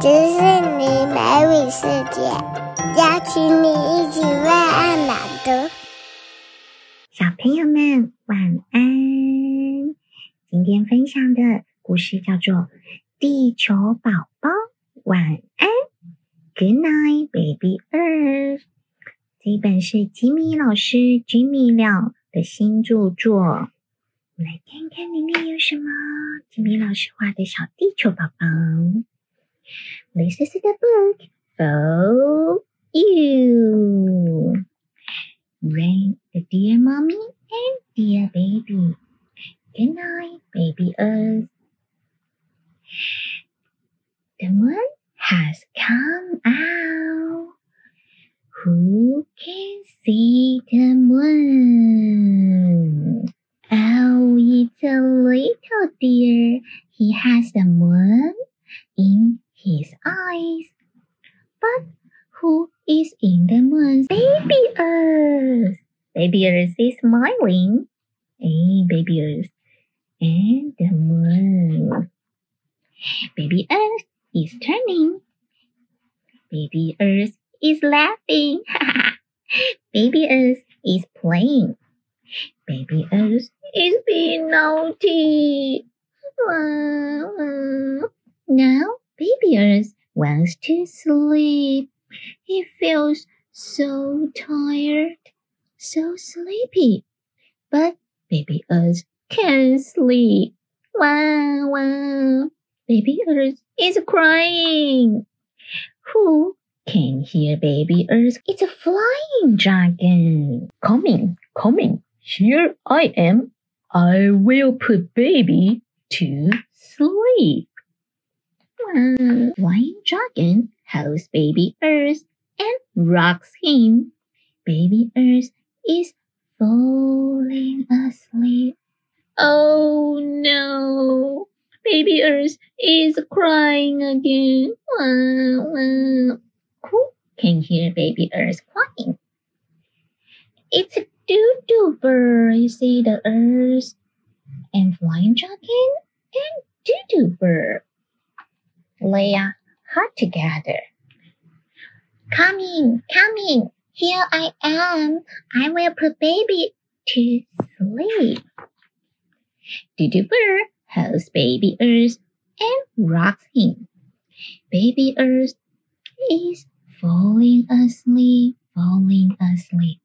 迪士尼美语世界，邀请你一起为爱朗读。小朋友们晚安。今天分享的故事叫做《地球宝宝晚安》，Good night, baby Earth。这本是吉米老师吉米了的新著作。我们来看看里面有什么。吉米老师画的小地球宝宝。This is the book for you. Rain, the dear mommy and dear baby. Good night, baby Earth. The moon has come out. Who can see the moon? Oh, it's a little deer. He has the moon in his eyes. But who is in the moon? Baby Earth. Baby Earth is smiling. Hey, Baby Earth. And the moon. Baby Earth is turning. Baby Earth is laughing. Baby Earth is playing. Baby Earth is being naughty. Now Baby Earth wants to sleep. He feels so tired, so sleepy. But Baby Earth can't sleep. Wow, wow. Baby Earth is crying. Who can hear Baby Earth? It's a flying dragon. Coming, coming. Here I am. I will put Baby to sleep. Wow. Flying dragon holds Baby Earth and rocks him. Baby Earth is falling asleep. Oh no! Baby Earth is crying again. Wow, wow. Who can hear Baby Earth crying? It's a doo-doo bird. You see the Earth and flying dragon and doo-doo bird. Leia hot together. Coming, coming. Here I am. I will put baby to sleep. Doo-doo bird holds baby Earth and rocks him. Baby Earth is falling asleep, falling asleep.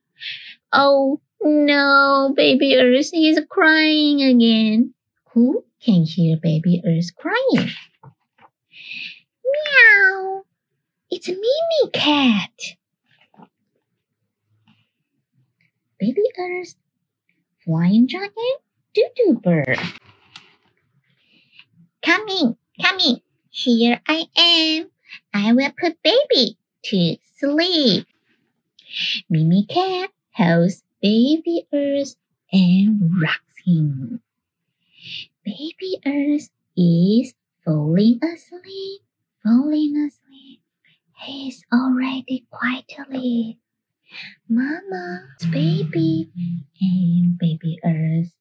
Oh no, baby Earth is crying again. Who can hear baby Earth crying? It's Mimi Cat. Baby Earth, Flying Dragon, Doo-Doo Bird. Coming, coming. Here I am. I will put baby to sleep. Mimi Cat holds Baby Earth and rocks him. Baby Earth is falling asleep, falling asleep. He's already asleep. Mama's baby and Baby Earth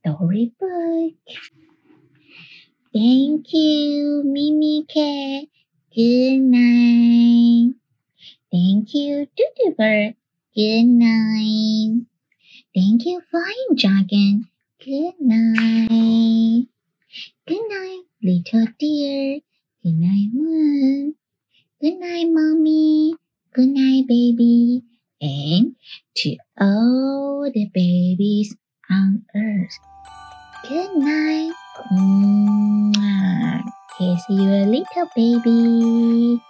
storybook. Thank you, Mimi Cat. Good night. Thank you, Doodoo Bird. Good night. Thank you, Flying Dragon. Good night. Good night, little dear. Good night, Moon. Good night, Mommy. Good night, baby. And to all the babies on earth. Good night. Mwah. Kiss your little baby.